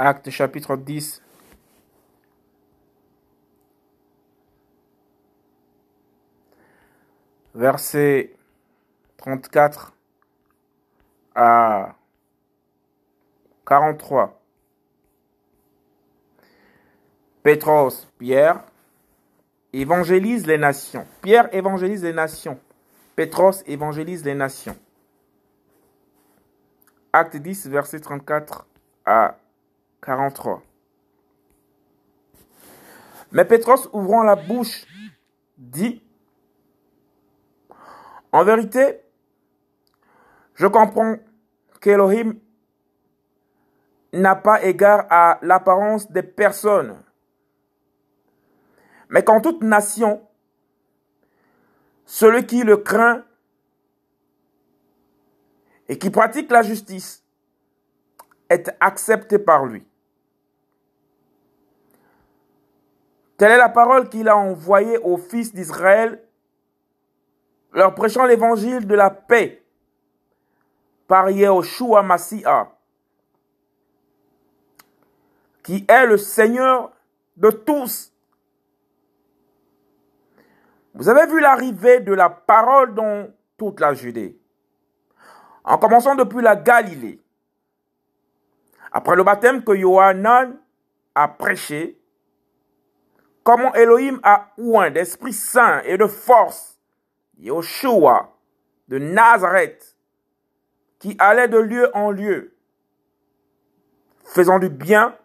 Acte chapitre 10. Verset 34 à 43. Pétros, Pierre, évangélise les nations. Pierre évangélise les nations. Pétros évangélise les nations. Acte 10, verset 34 à 43. Mais Pétros, ouvrant la bouche, dit, En vérité, je comprends qu'Elohim n'a pas égard à l'apparence des personnes, mais qu'en toute nation, celui qui le craint et qui pratique la justice est accepté par lui. Telle est la parole qu'il a envoyée aux fils d'Israël, leur prêchant l'évangile de la paix par Yehoshua Mashiach, qui est le Seigneur de tous. Vous avez vu l'arrivée de la parole dans toute la Judée, en commençant depuis la Galilée. Après le baptême que Yohanan a prêché, comment Elohim a oint d'Esprit Saint et de force Yoshua de Nazareth, qui allait de lieu en lieu, faisant du bien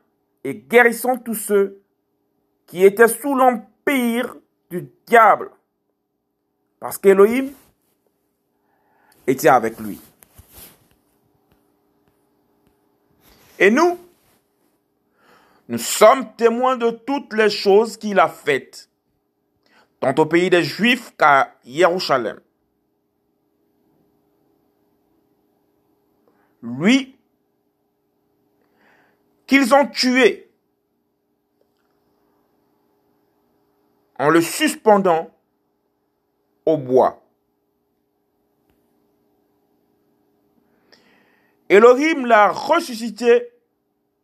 et guérissant tous ceux qui étaient sous l'empire du diable, parce qu'Elohim était avec lui. Et nous, nous sommes témoins de toutes les choses qu'il a faites, tant au pays des Juifs qu'à Jérusalem. Lui, qu'ils ont tué en le suspendant au bois. Elohim l'a ressuscité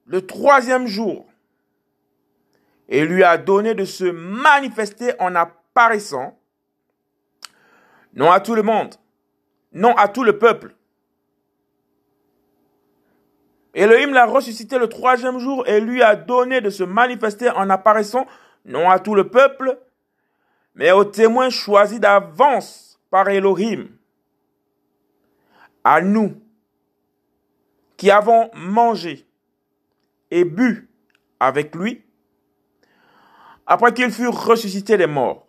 le troisième jour et lui a donné de se manifester en apparaissant, non à tout le monde, non à tout le peuple. Elohim l'a ressuscité le troisième jour et lui a donné de se manifester en apparaissant, non à tout le peuple, mais aux témoins choisis d'avance par Elohim. À nous, qui avons mangé et bu avec lui, après qu'il fut ressuscité des morts.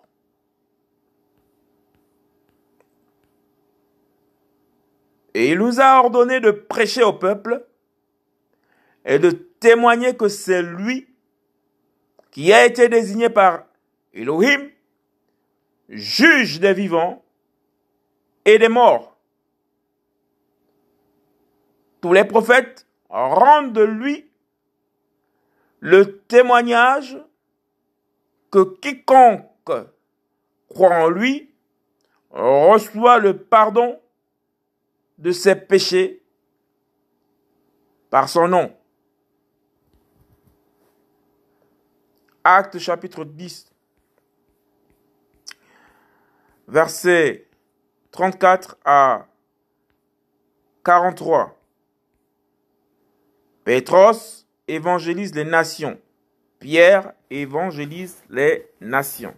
Et il nous a ordonné de prêcher au peuple et de témoigner que c'est lui qui a été désigné par Elohim, juge des vivants et des morts tous les prophètes rendent de lui le témoignage que quiconque croit en lui reçoit le pardon de ses péchés par son nom. Acte chapitre 10, verset 34 à 43. Pétros évangélise les nations. Pierre évangélise les nations.